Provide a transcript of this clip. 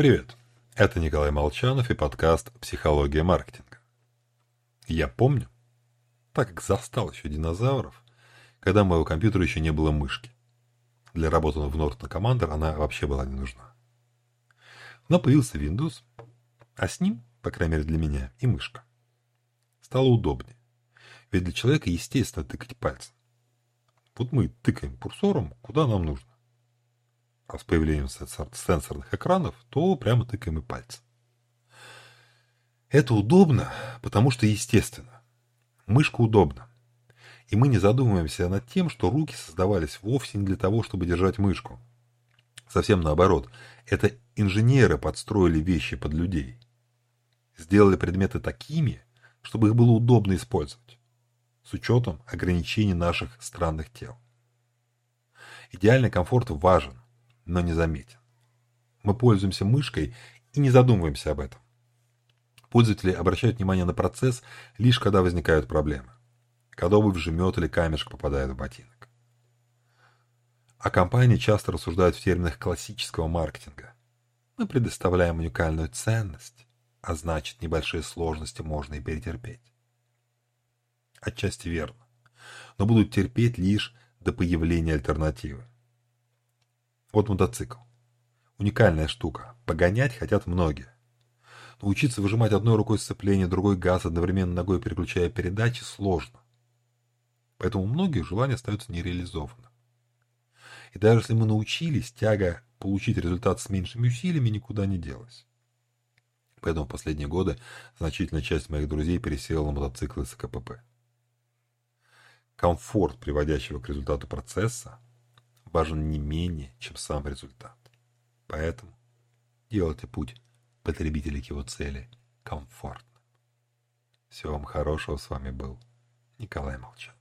Привет, это Николай Молчанов и подкаст «Психология маркетинга». Я помню, так как застал еще динозавров, когда моего компьютера еще не было мышки. Для работы в Norton Commander она вообще была не нужна. Но появился Windows, а с ним, по крайней мере для меня, и мышка. Стало удобнее. Ведь для человека естественно тыкать пальцем. Вот мы тыкаем курсором, куда нам нужно а с появлением сенсорных экранов, то прямо тыкаем и пальцем. Это удобно, потому что естественно. Мышка удобна. И мы не задумываемся над тем, что руки создавались вовсе не для того, чтобы держать мышку. Совсем наоборот. Это инженеры подстроили вещи под людей. Сделали предметы такими, чтобы их было удобно использовать. С учетом ограничений наших странных тел. Идеальный комфорт важен, но не заметен. Мы пользуемся мышкой и не задумываемся об этом. Пользователи обращают внимание на процесс лишь когда возникают проблемы. Когда обувь жмет или камешек попадает в ботинок. А компании часто рассуждают в терминах классического маркетинга. Мы предоставляем уникальную ценность, а значит небольшие сложности можно и перетерпеть. Отчасти верно, но будут терпеть лишь до появления альтернативы. Вот мотоцикл. Уникальная штука. Погонять хотят многие. Но учиться выжимать одной рукой сцепление, другой газ, одновременно ногой переключая передачи, сложно. Поэтому у многих желание остается нереализованным. И даже если мы научились, тяга получить результат с меньшими усилиями никуда не делась. Поэтому в последние годы значительная часть моих друзей пересела на мотоциклы с КПП. Комфорт, приводящего к результату процесса, важен не менее, чем сам результат. Поэтому делайте путь потребителя к его цели комфортным. Всего вам хорошего. С вами был Николай Молчан.